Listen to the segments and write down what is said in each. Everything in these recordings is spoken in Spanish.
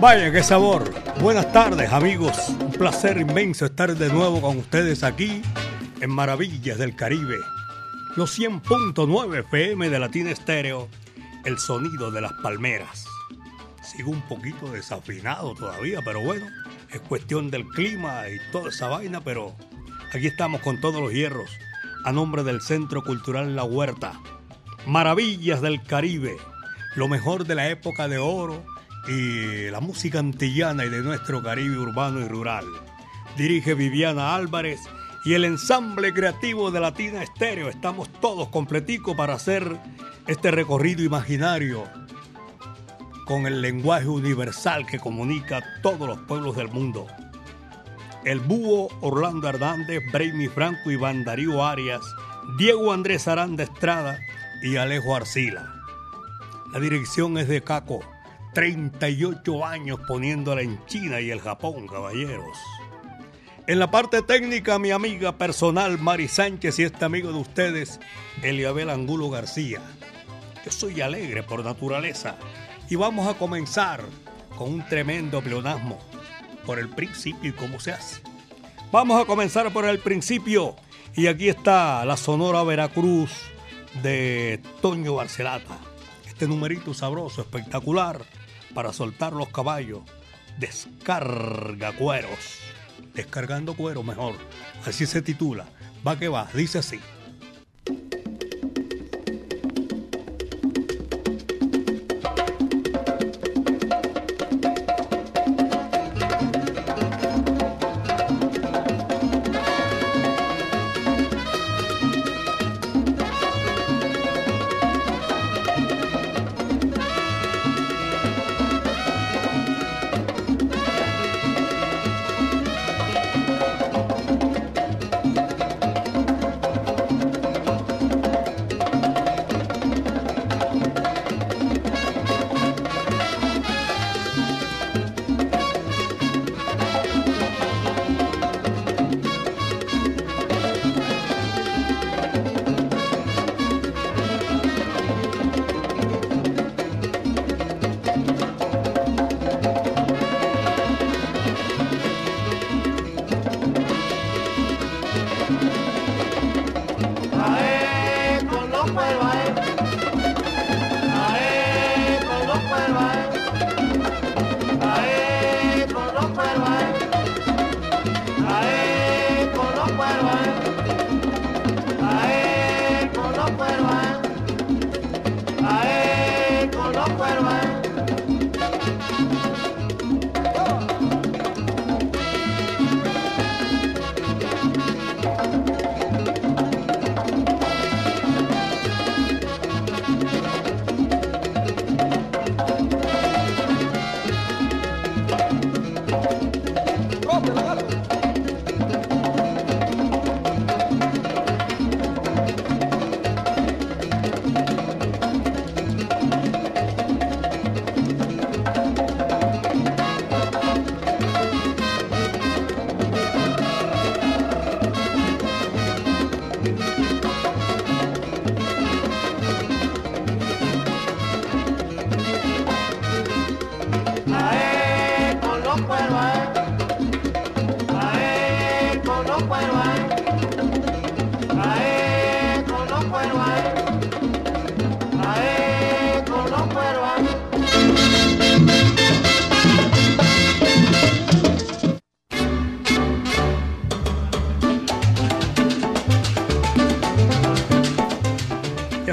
Vaya, qué sabor. Buenas tardes, amigos. Un placer inmenso estar de nuevo con ustedes aquí en Maravillas del Caribe. Los 100.9 FM de Latina Estéreo, el sonido de las palmeras. Sigo un poquito desafinado todavía, pero bueno, es cuestión del clima y toda esa vaina, pero aquí estamos con todos los hierros a nombre del Centro Cultural La Huerta. Maravillas del Caribe, lo mejor de la época de oro y la música antillana y de nuestro Caribe urbano y rural. Dirige Viviana Álvarez y el ensamble creativo de Latina Estéreo. Estamos todos completicos para hacer este recorrido imaginario con el lenguaje universal que comunica a todos los pueblos del mundo. El búho Orlando Hernández, Brainy Franco, Iván Darío Arias, Diego Andrés Aranda Estrada y Alejo Arcila. La dirección es de Caco 38 años poniéndola en China y el Japón, caballeros. En la parte técnica, mi amiga personal Mari Sánchez y este amigo de ustedes, Eliabel Angulo García. Yo soy alegre por naturaleza y vamos a comenzar con un tremendo pleonasmo por el principio y cómo se hace. Vamos a comenzar por el principio y aquí está la Sonora Veracruz de Toño Barcelata. Este numerito sabroso, espectacular para soltar los caballos. Descarga cueros. Descargando cuero mejor. Así se titula. Va que va. Dice así. cuervo.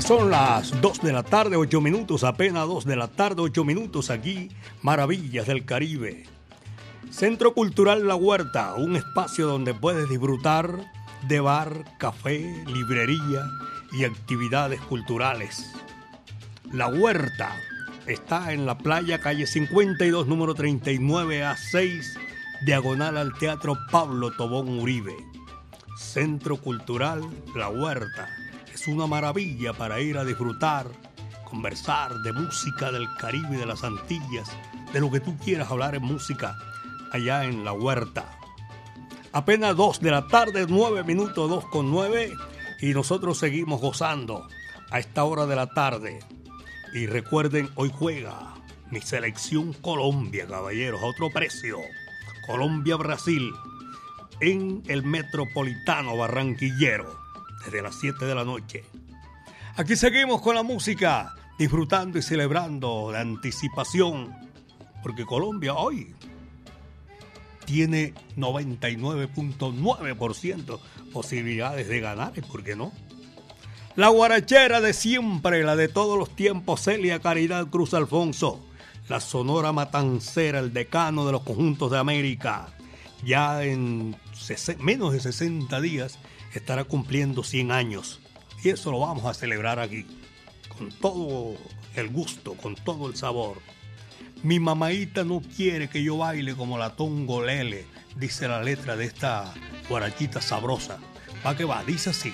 Son las 2 de la tarde, 8 minutos, apenas 2 de la tarde, 8 minutos aquí, Maravillas del Caribe. Centro Cultural La Huerta, un espacio donde puedes disfrutar de bar, café, librería y actividades culturales. La Huerta está en la playa calle 52, número 39 a 6, diagonal al Teatro Pablo Tobón Uribe. Centro Cultural La Huerta. Una maravilla para ir a disfrutar, conversar de música del Caribe de las Antillas, de lo que tú quieras hablar en música allá en La Huerta. Apenas 2 de la tarde, 9 minutos, 2 con 9, y nosotros seguimos gozando a esta hora de la tarde. Y recuerden, hoy juega mi selección Colombia, caballeros, a otro precio. Colombia-Brasil en el Metropolitano Barranquillero desde las 7 de la noche. Aquí seguimos con la música, disfrutando y celebrando la anticipación, porque Colombia hoy tiene 99.9% posibilidades de ganar, ¿y por qué no? La guarachera de siempre, la de todos los tiempos, Celia Caridad Cruz Alfonso, la sonora matancera, el decano de los conjuntos de América, ya en menos de 60 días estará cumpliendo 100 años. Y eso lo vamos a celebrar aquí, con todo el gusto, con todo el sabor. Mi mamaita no quiere que yo baile como la tongolele, dice la letra de esta guarachita sabrosa. ¿Para qué va? Dice así.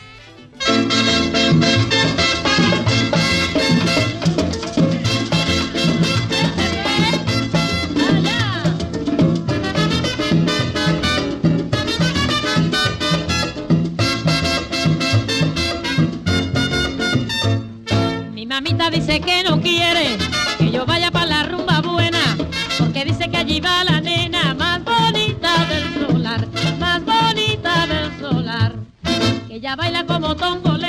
Dice que no quiere que yo vaya para la rumba buena, porque dice que allí va la nena más bonita del solar, más bonita del solar, que ella baila como tongolele,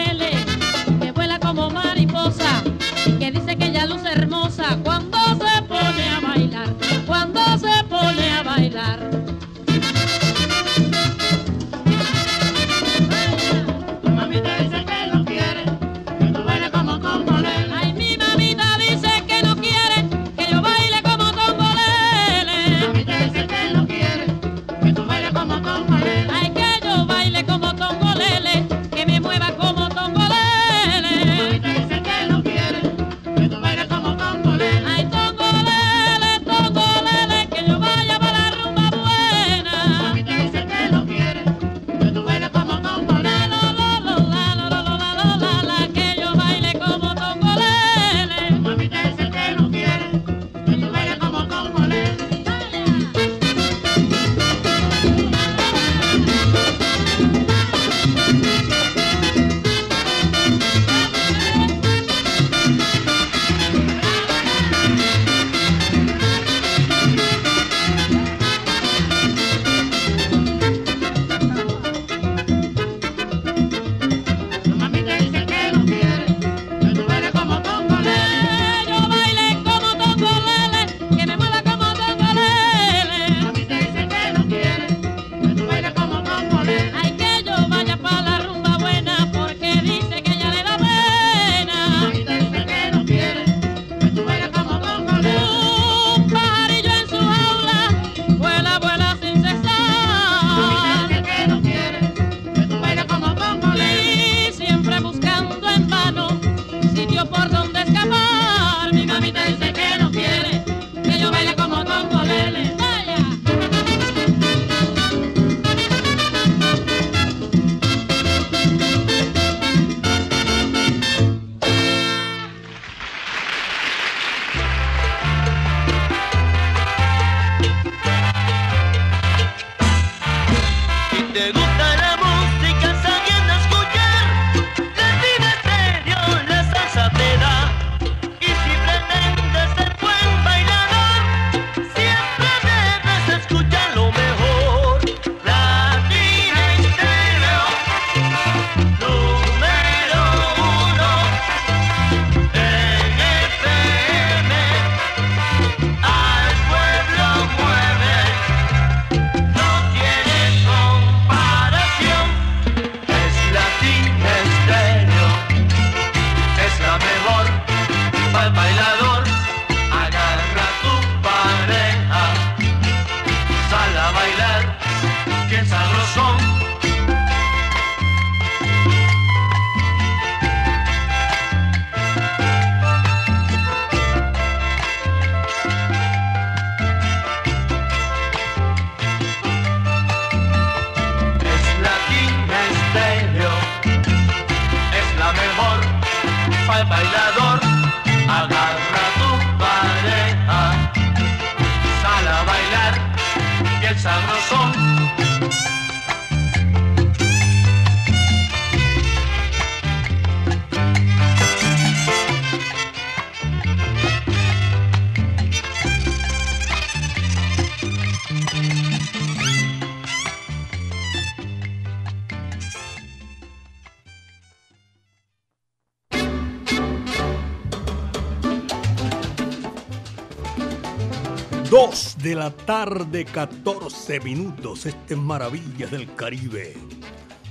2 de la tarde, 14 minutos. Este es Maravillas del Caribe.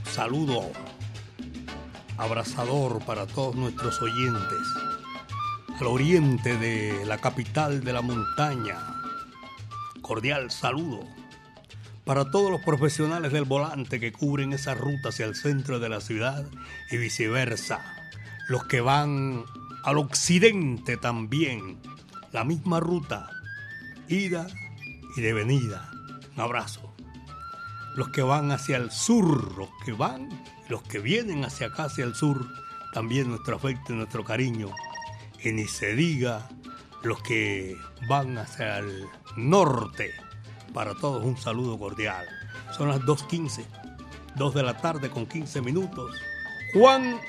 Saludo abrazador para todos nuestros oyentes. Al oriente de la capital de la montaña. Cordial saludo para todos los profesionales del volante que cubren esa ruta hacia el centro de la ciudad y viceversa. Los que van al occidente también. La misma ruta ida y de venida. Un abrazo. Los que van hacia el sur, los que van, los que vienen hacia acá, hacia el sur, también nuestro afecto y nuestro cariño. Y ni se diga los que van hacia el norte. Para todos un saludo cordial. Son las 2.15, 2 de la tarde con 15 minutos. Juan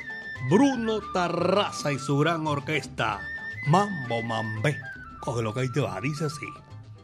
Bruno Tarraza y su gran orquesta. Mambo Mambé. Coge lo que ahí te va, dice así.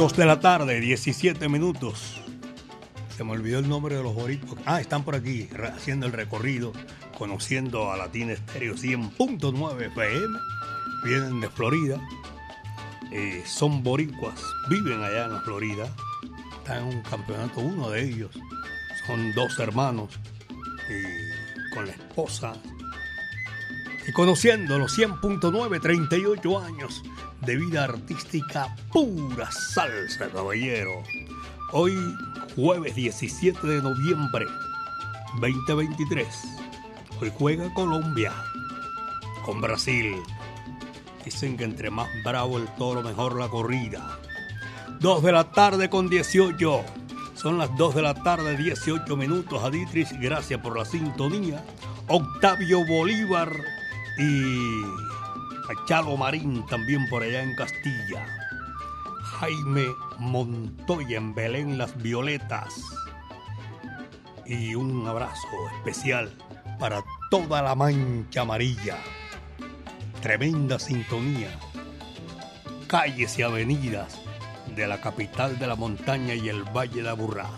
de la tarde, 17 minutos. Se me olvidó el nombre de los boricuas. Ah, están por aquí haciendo el recorrido, conociendo a Latina Estéreo 100.9 FM. Vienen de Florida. Eh, son boricuas, viven allá en la Florida. Están en un campeonato, uno de ellos. Son dos hermanos y con la esposa. Y conociendo los 100.9, 38 años de vida artística pura salsa, caballero. Hoy, jueves 17 de noviembre 2023. Hoy juega Colombia con Brasil. Dicen que entre más bravo el toro, mejor la corrida. 2 de la tarde con 18. Son las 2 de la tarde, 18 minutos. Aditris, gracias por la sintonía. Octavio Bolívar y Chalo Marín también por allá en Castilla. Jaime Montoya en Belén Las Violetas. Y un abrazo especial para toda la mancha amarilla. Tremenda sintonía. Calles y avenidas de la capital de la montaña y el Valle de Aburrá.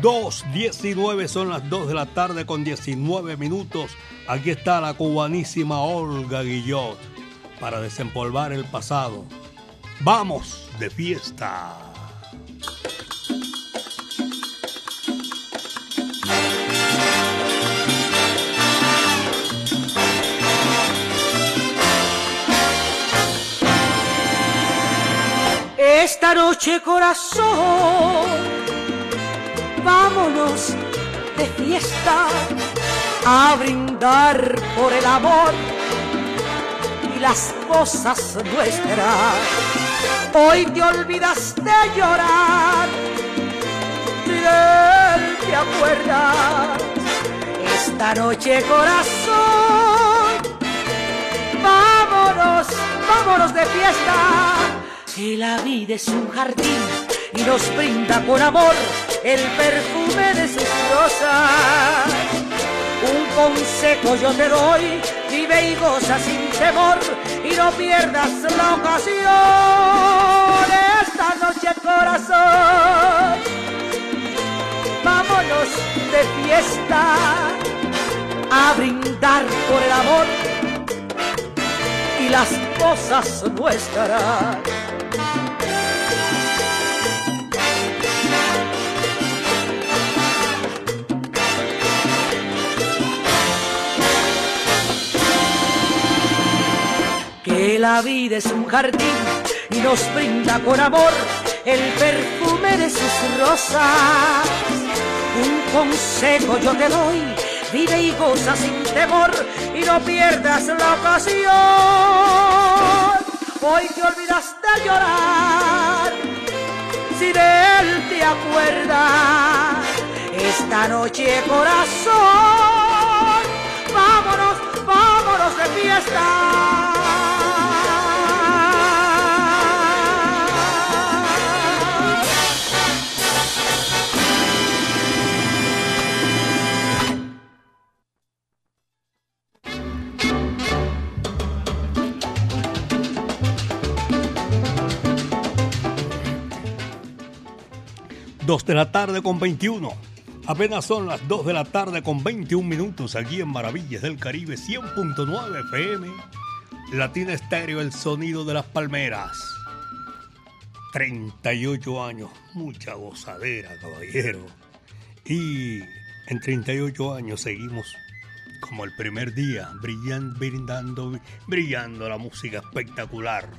2.19 son las 2 de la tarde con 19 minutos. Aquí está la cubanísima Olga Guillot para desempolvar el pasado. Vamos de fiesta. Esta noche corazón, vámonos de fiesta a brindar por el amor las cosas nuestras. Hoy te olvidas de llorar, si él te acuerdas. Esta noche corazón, vámonos, vámonos de fiesta. Que la vida es un jardín y nos brinda con amor el perfume de sus rosas. Un consejo yo te doy, vive y goza sin y no pierdas la ocasión. Esta noche corazón, vámonos de fiesta a brindar por el amor y las cosas nuestras. Que la vida es un jardín y nos brinda con amor el perfume de sus rosas. Un consejo yo te doy, vive y goza sin temor y no pierdas la ocasión. Hoy te olvidas de llorar, si de él te acuerdas. Esta noche corazón, 2 de la tarde con 21. Apenas son las 2 de la tarde con 21 minutos aquí en Maravillas del Caribe 100.9 FM. Latina Estéreo, el sonido de las palmeras. 38 años, mucha gozadera, caballero. Y en 38 años seguimos como el primer día, brillando, brindando, brillando la música espectacular.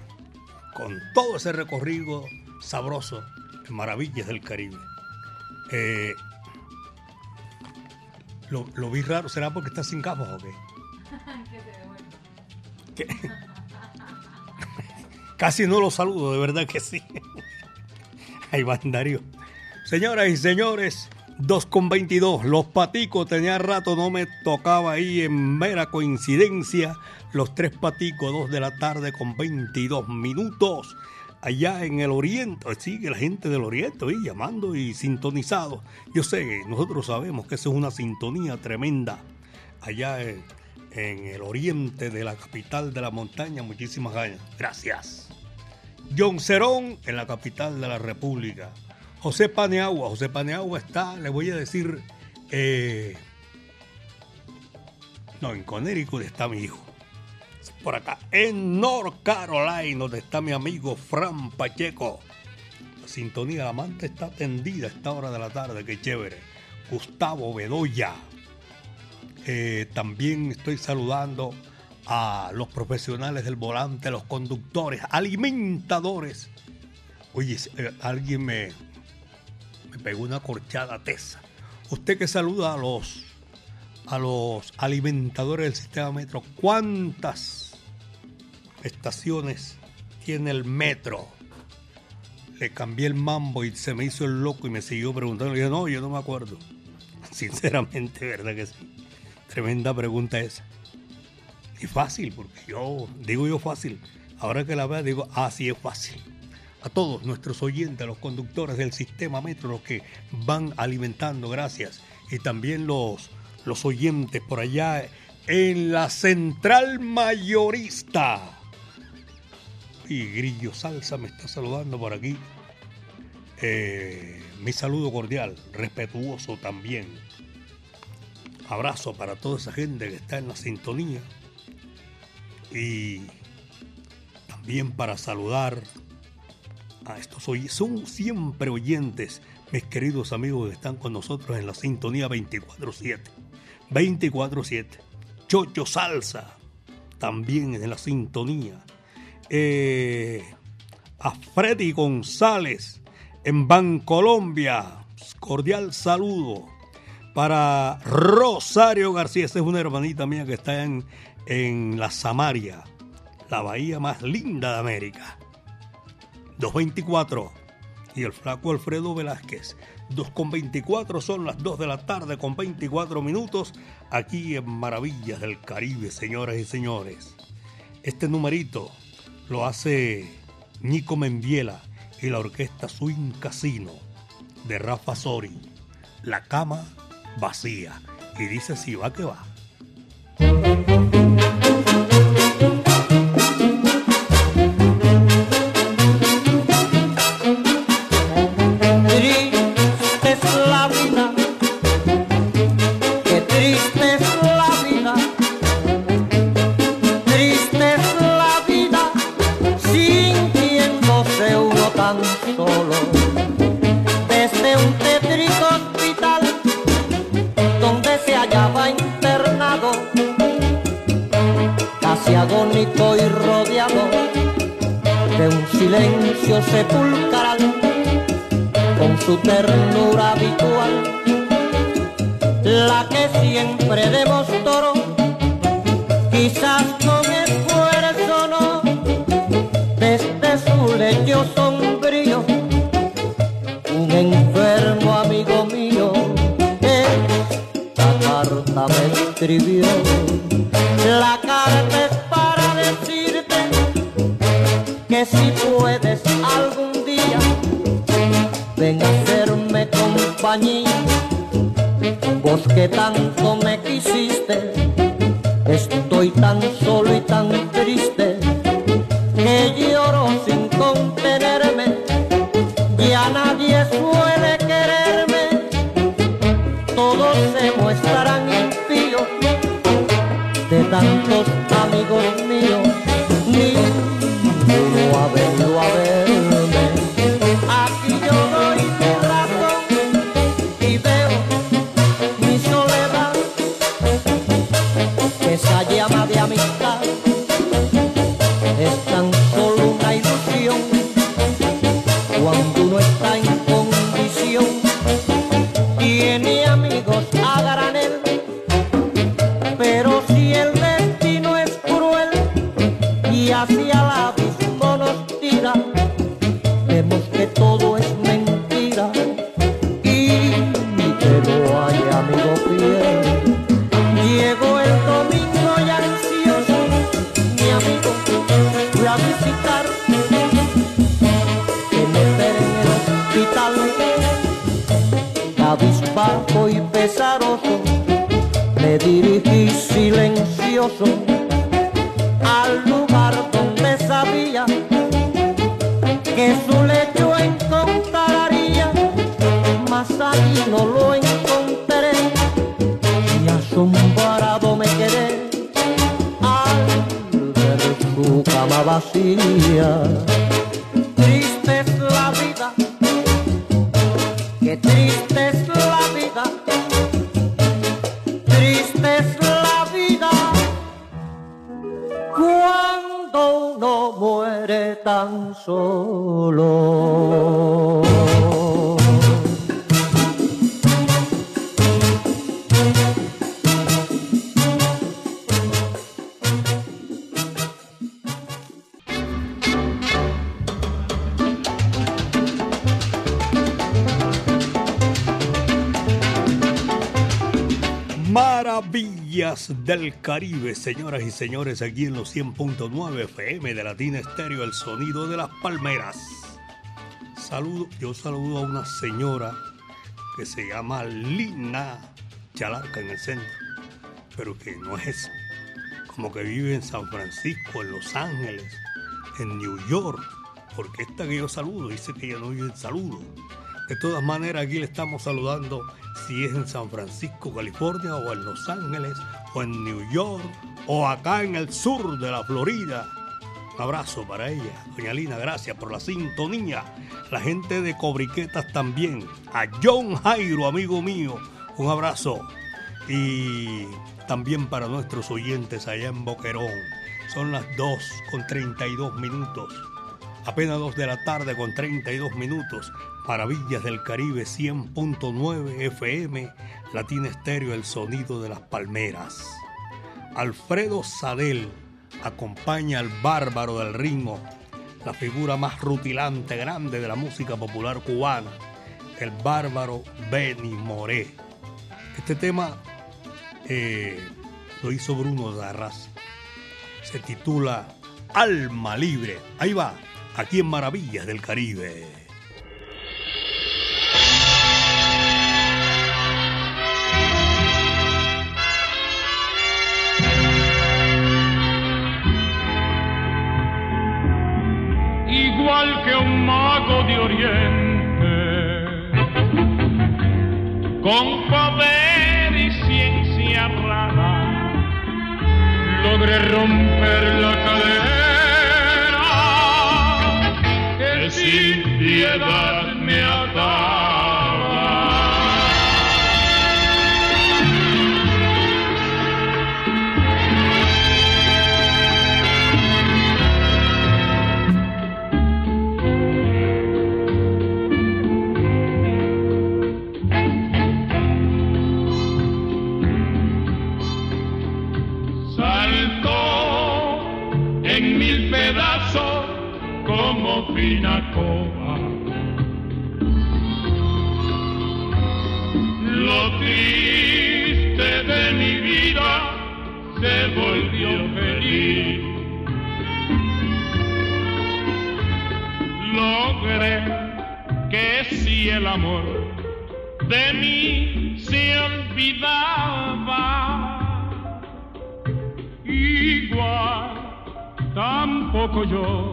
Con todo ese recorrido sabroso Maravillas del Caribe. Eh, lo, lo, vi raro, ¿será porque está sin gafas o qué? ¿Qué? Casi no lo saludo, de verdad que sí. Ahí va Darío. Señoras y señores, 2 con 22. Los paticos, tenía rato, no me tocaba ahí en mera coincidencia. Los tres paticos, 2 de la tarde con 22 minutos allá en el oriente, sigue la gente del oriente llamando y sintonizado. Yo sé, nosotros sabemos que eso es una sintonía tremenda allá en, el oriente de la capital de la montaña. Muchísimas gracias. Gracias. John Cerón en la capital de la República. José Paneagua. José Paneagua está, le voy a decir, eh, no, en Connecticut está mi hijo por acá, en North Carolina, donde está mi amigo Fran Pacheco. La sintonía la manta está tendida a esta hora de la tarde, qué chévere. Gustavo Bedoya. Eh, también estoy saludando a los profesionales del volante, los conductores, alimentadores. Oye, eh, alguien me, me pegó una corchada tesa. Usted que saluda a los a los alimentadores del sistema metro, ¿cuántas estaciones tiene el metro. Le cambié el mambo y se me hizo el loco y me siguió preguntando. Le dije, no, yo no me acuerdo. Sinceramente, ¿verdad que sí? Tremenda pregunta esa. Y fácil, porque yo digo yo fácil. Ahora que la veo, digo, ah, sí es fácil. A todos nuestros oyentes, los conductores del sistema metro, los que van alimentando, gracias. Y también los, los oyentes por allá en la central mayorista y Grillo Salsa me está saludando por aquí. Eh, mi saludo cordial, respetuoso también. Abrazo para toda esa gente que está en la sintonía. Y también para saludar a estos son siempre oyentes, mis queridos amigos que están con nosotros en la sintonía 24-7. 24-7. Chocho Salsa, también en la sintonía. Eh, a Freddy González en Bancolombia, cordial saludo. Para Rosario García, es una hermanita mía que está en, en la Samaria, la bahía más linda de América. 224. Y el flaco Alfredo Velázquez. 2 con 24 son las 2 de la tarde con 24 minutos aquí en Maravillas del Caribe, señoras y señores. Este numerito lo hace Nico Menviela y la orquesta Swing Casino de Rafa Sori. La cama vacía. Y dice si va que va. 当所罗。Del Caribe, señoras y señores, aquí en los 100.9 FM de Latina Estéreo, el sonido de las palmeras. Saludo, yo saludo a una señora que se llama Lina Chalarca en el centro, pero que no es. Como que vive en San Francisco, en Los Ángeles, en New York, porque esta que yo saludo dice que ella no vive en saludo. De todas maneras, aquí le estamos saludando si es en San Francisco, California, o en Los Ángeles, o en New York, o acá en el sur de la Florida. Un abrazo para ella. Doña Lina, gracias por la sintonía. La gente de Cobriquetas también. A John Jairo, amigo mío. Un abrazo. Y también para nuestros oyentes allá en Boquerón. Son las 2 con 32 minutos. Apenas 2 de la tarde con 32 minutos. Maravillas del Caribe 100.9 FM. Latina Estéreo, el sonido de las palmeras. Alfredo Sadel acompaña al bárbaro del ritmo, la figura más rutilante, grande de la música popular cubana, el bárbaro Benny Moré. Este tema eh, lo hizo Bruno Darras. Se titula Alma Libre. Ahí va, aquí en Maravillas del Caribe. Con poder y ciencia rara, logré romper la cadena que sin piedad el amor de mí se olvidaba, igual tampoco yo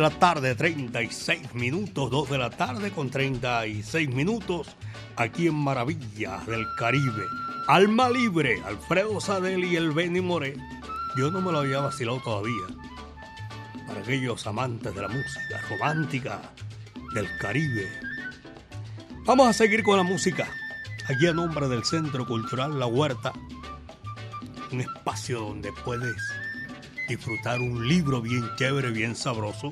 de la tarde, 36 minutos, 2 de la tarde con 36 minutos, aquí en Maravillas del Caribe. Alma Libre, Alfredo Sadel y el Benny Moré. Yo no me lo había vacilado todavía. Para aquellos amantes de la música romántica del Caribe. Vamos a seguir con la música. Aquí a nombre del Centro Cultural La Huerta. Un espacio donde puedes disfrutar un libro bien chévere, bien sabroso,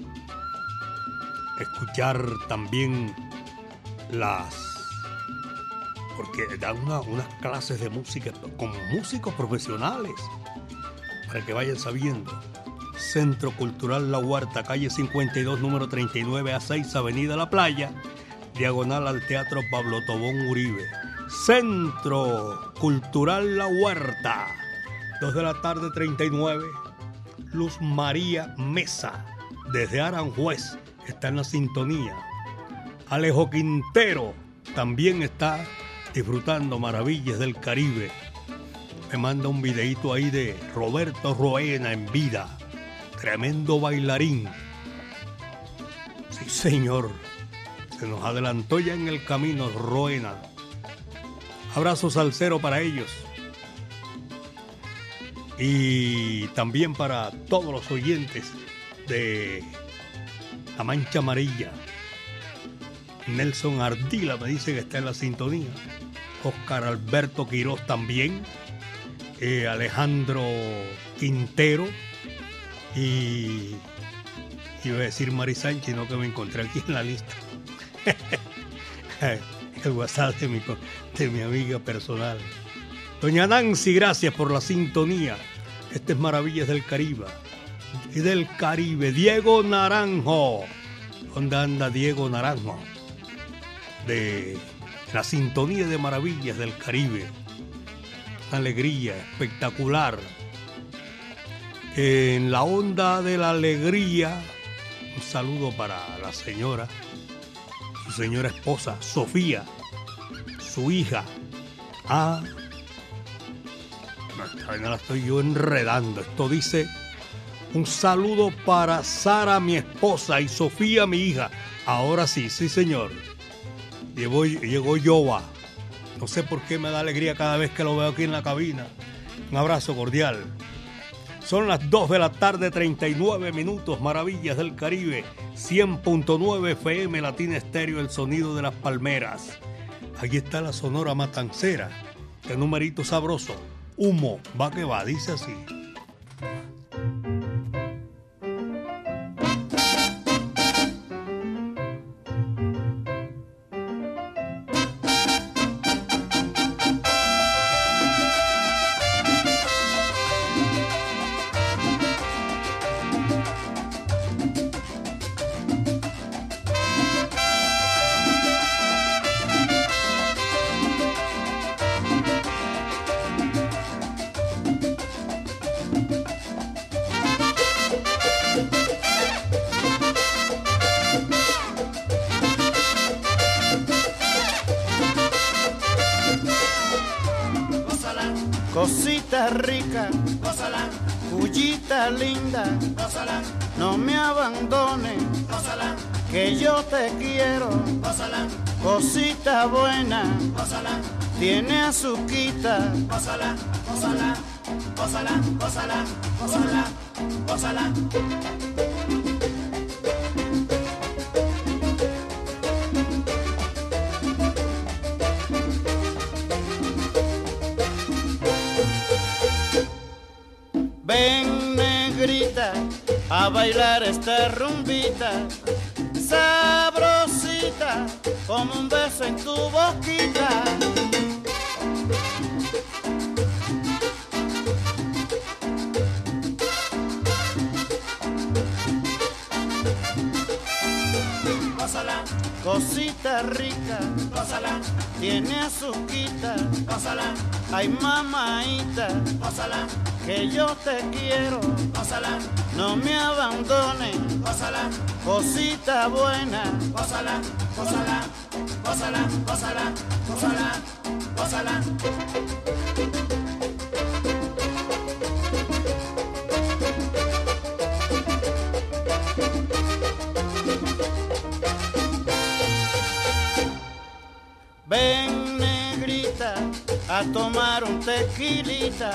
escuchar también las... porque dan unas clases de música con músicos profesionales, para que vayan sabiendo. Centro Cultural La Huerta, calle 52, número 39 a 6, Avenida La Playa, diagonal al Teatro Pablo Tobón Uribe. Centro Cultural La Huerta. 2 de la tarde 39. Luz María Mesa, desde Aranjuez, está en la sintonía. Alejo Quintero también está disfrutando maravillas del Caribe. Me manda un videito ahí de Roberto Roena en vida. Tremendo bailarín. Sí, señor. Se nos adelantó ya en el camino Roena. Abrazo salsero para ellos. Y también para todos los oyentes de La Mancha Amarilla. Nelson Ardila me dice que está en la sintonía. Oscar Alberto Quiroz también. Eh, Alejandro Quintero. Y iba a decir Mari Sánchez, no que me encontré aquí en la lista. El WhatsApp de mi, de mi amiga personal. Doña Nancy, gracias por la sintonía. Este es Maravillas del Caribe. Y del Caribe, Diego Naranjo. ¿Dónde anda Diego Naranjo? De la sintonía de Maravillas del Caribe. Alegría espectacular. En la onda de la alegría, un saludo para la señora, su señora esposa, Sofía, su hija. No la estoy yo enredando. Esto dice un saludo para Sara, mi esposa, y Sofía, mi hija. Ahora sí, sí, señor. Llegó, llegó Yoba. No sé por qué me da alegría cada vez que lo veo aquí en la cabina. Un abrazo cordial. Son las 2 de la tarde, 39 minutos, Maravillas del Caribe, 100.9 FM Latina Estéreo, el sonido de las palmeras. Aquí está la Sonora Matancera, qué numerito sabroso. Humo, va que va, dice así. Que yo te quiero, cosita buena, tiene azuquita, gózala, gózala, gózala, gózala, gózala, gózala. Ven negrita a bailar esta rumbita, como un beso en tu boquita. Gózala, cosita rica, gózala, tiene azuquita, gózala, ay mamaita, gózala, que yo te quiero, gózala, no me abandones, gózala, cosita buena, gózala, gózala, gózala, gózala, gózala, gózala. Ven negrita a tomar un tequilita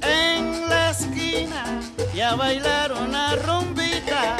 en la esquina y a bailar una rumbita.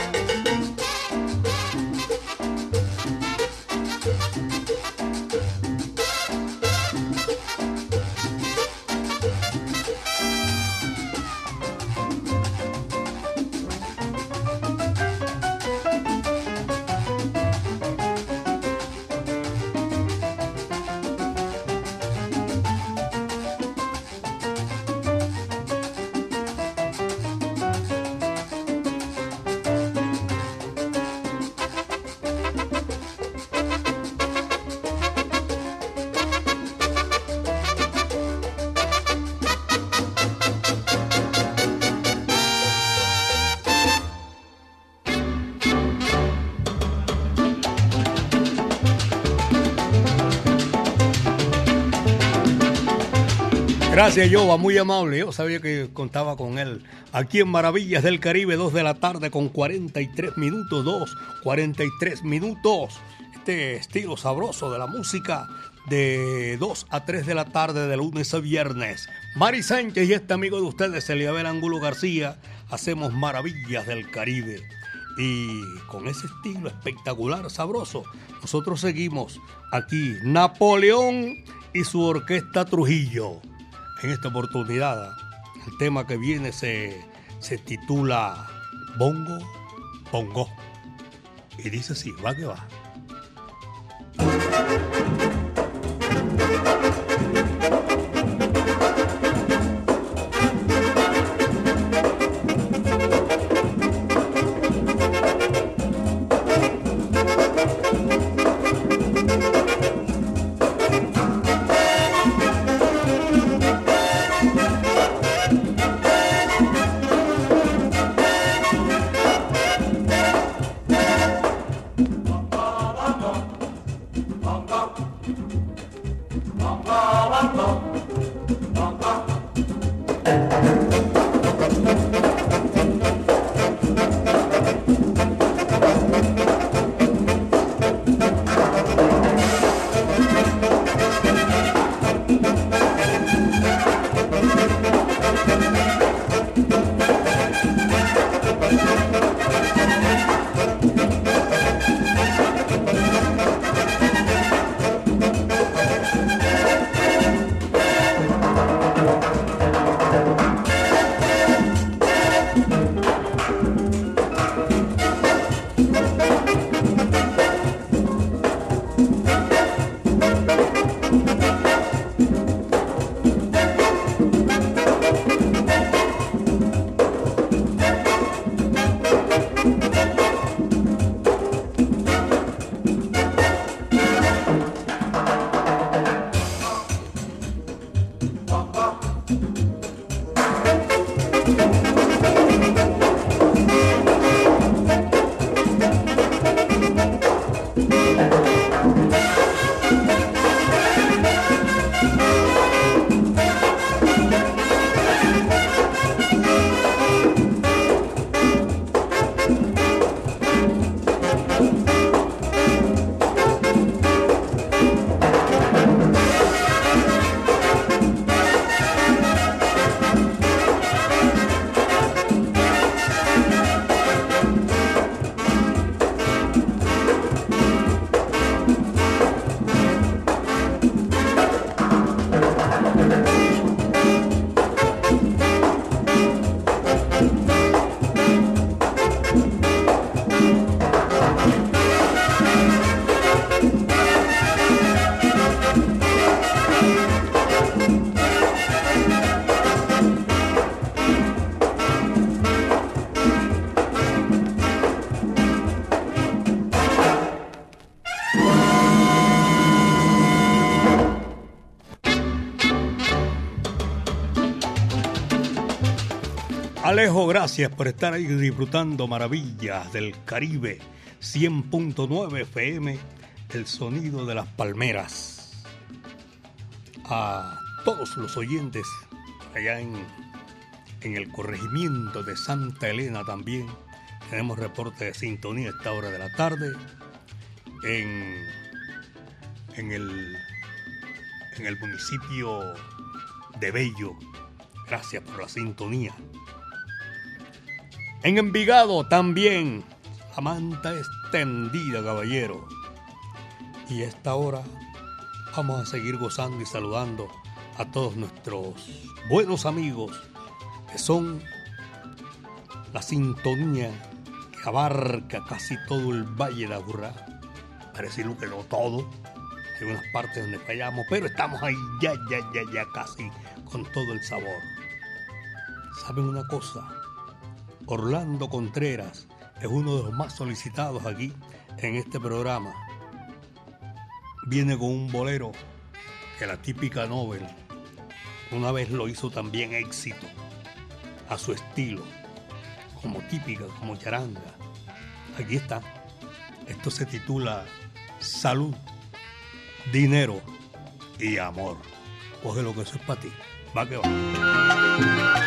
Gracias, Yoba, muy amable. Yo sabía que contaba con él. Aquí en Maravillas del Caribe, 2 de la tarde con 43 minutos, 2, 43 minutos. Este estilo sabroso de la música de 2 a 3 de la tarde de lunes a viernes. Mari Sánchez y este amigo de ustedes, Eliabel Angulo García, hacemos Maravillas del Caribe. Y con ese estilo espectacular, sabroso, nosotros seguimos aquí, Napoleón y su orquesta Trujillo. En esta oportunidad, el tema que viene se, se titula Bongo, Bongo. Y dice así, va que va. Bum, bum, Alejo, gracias por estar ahí disfrutando maravillas del Caribe 100.9 FM, el sonido de las palmeras. A todos los oyentes allá en, en el corregimiento de Santa Elena también tenemos reporte de sintonía a esta hora de la tarde. En, en, el, en el municipio de Bello, gracias por la sintonía. En Envigado también, la manta extendida, caballero. Y a esta hora vamos a seguir gozando y saludando a todos nuestros buenos amigos que son la sintonía que abarca casi todo el Valle de Aburrá. Parece que no todo. Hay unas partes donde fallamos, pero estamos ahí ya, ya, ya, ya casi con todo el sabor. ¿Saben una cosa? Orlando Contreras es uno de los más solicitados aquí en este programa. Viene con un bolero que la típica Nobel una vez lo hizo también éxito, a su estilo, como típica, como charanga. Aquí está. Esto se titula Salud, Dinero y Amor. Coge lo que eso es para ti. Va que va.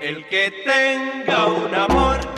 El que tenga un amor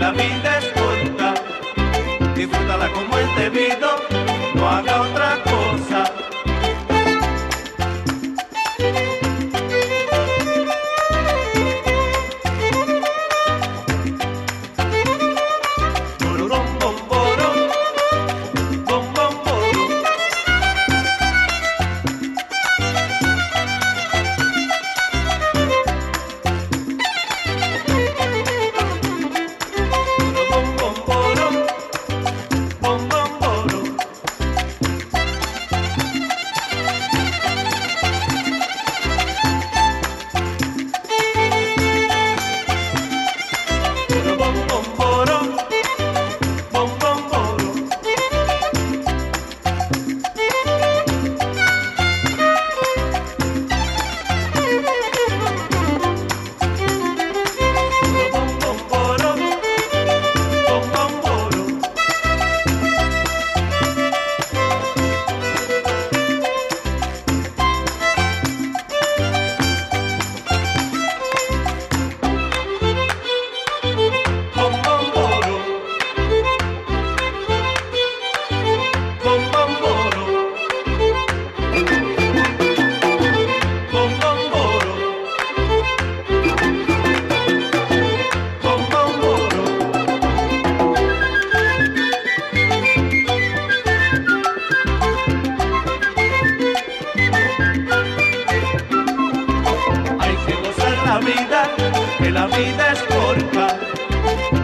la vida es corta, disfrútala como es debido.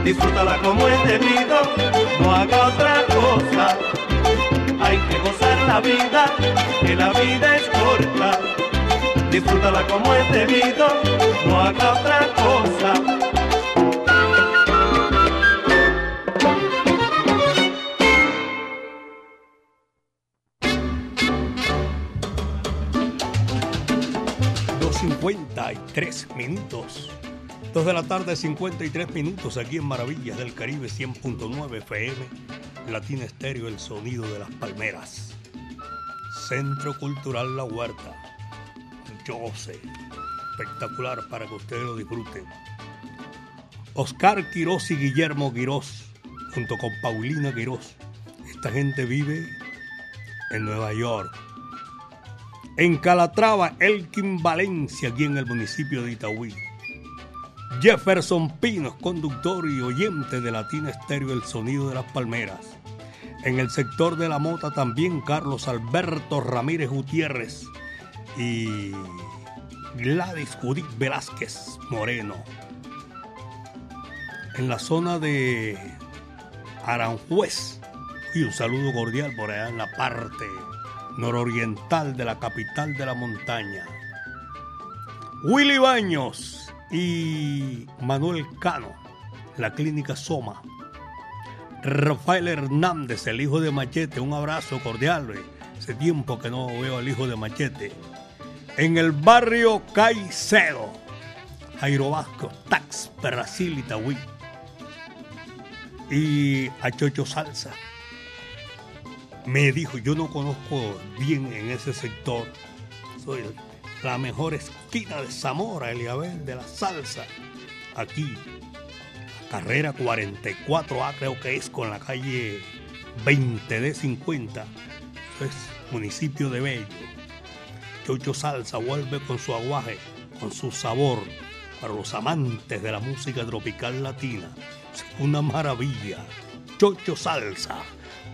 Disfrútala como es debido, no haga otra cosa. Hay que gozar la vida, que la vida es corta. Disfrútala como es debido, no haga otra cosa. tres minutos. Dos de la tarde, 53 minutos aquí en Maravillas del Caribe 100.9 FM, Latina Estéreo, el sonido de las palmeras. Centro Cultural La Huerta. Yo sé. Espectacular para que ustedes lo disfruten. Oscar Quirós y Guillermo Quirós, junto con Paulina Quirós. Esta gente vive en Nueva York en Calatrava, Elkin Valencia, aquí en el municipio de Itaúí. Jefferson Pinos, conductor y oyente de Latina Estéreo El Sonido de las Palmeras. En el sector de la mota también Carlos Alberto Ramírez Gutiérrez y Gladys Judith Velázquez Moreno. En la zona de Aranjuez. Y un saludo cordial por allá en la parte nororiental de la capital de la montaña. Willy Baños y Manuel Cano, la clínica Soma. Rafael Hernández, el hijo de Machete, un abrazo cordial. Hace tiempo que no veo al hijo de Machete. En el barrio Caicedo, Jairo Vasco, Tax, Brasil y Y a Chocho Salsa me dijo, yo no conozco bien en ese sector, soy la mejor esquina de Zamora, Eliabel, de la salsa, aquí, carrera 44A creo que es con la calle 20 de 50, es municipio de Bello. Chocho Salsa vuelve con su aguaje, con su sabor, para los amantes de la música tropical latina. Es una maravilla. Chocho Salsa.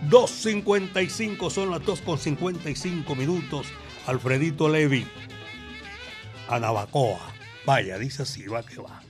2.55 son las 2.55 minutos. Alfredito Levi. A Navacoa. Vaya, dice así, va que va.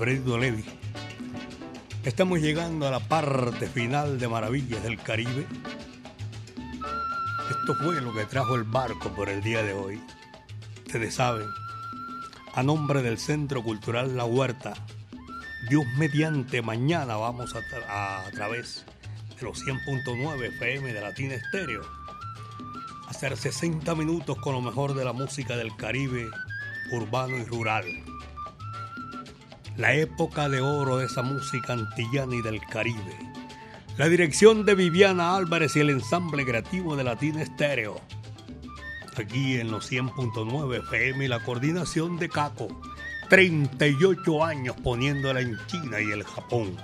Era Alfredo Levi. Estamos llegando a la parte final de Maravillas del Caribe. Esto fue lo que trajo el barco por el día de hoy. Ustedes saben, a nombre del Centro Cultural La Huerta, Dios mediante, mañana vamos a, a, través de los 100.9 FM de Latina Estéreo a hacer 60 minutos con lo mejor de la música del Caribe urbano y rural. La época de oro de esa música antillana y del Caribe. La dirección de Viviana Álvarez y el ensamble creativo de Latina Estéreo. Aquí en los 100.9 FM y la coordinación de Caco. 38 años poniéndola en China y el Japón.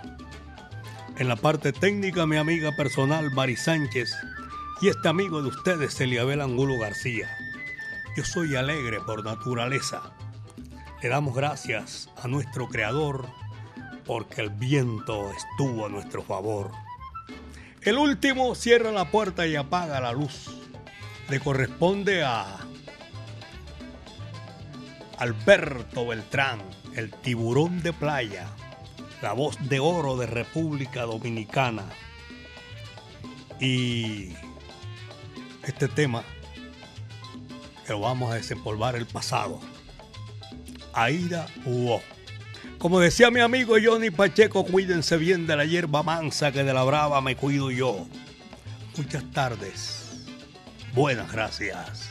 En la parte técnica, mi amiga personal Mari Sánchez y este amigo de ustedes, Eliabel Angulo García. Yo soy alegre por naturaleza. Le damos gracias a nuestro Creador porque el viento estuvo a nuestro favor. El último cierra la puerta y apaga la luz. Le corresponde a Alberto Beltrán, el tiburón de playa, la voz de oro de República Dominicana. Y este tema que vamos a desempolvar el pasado. Aida Huo. Como decía mi amigo Johnny Pacheco, cuídense bien de la hierba mansa que de la brava me cuido yo. Muchas tardes. Buenas gracias.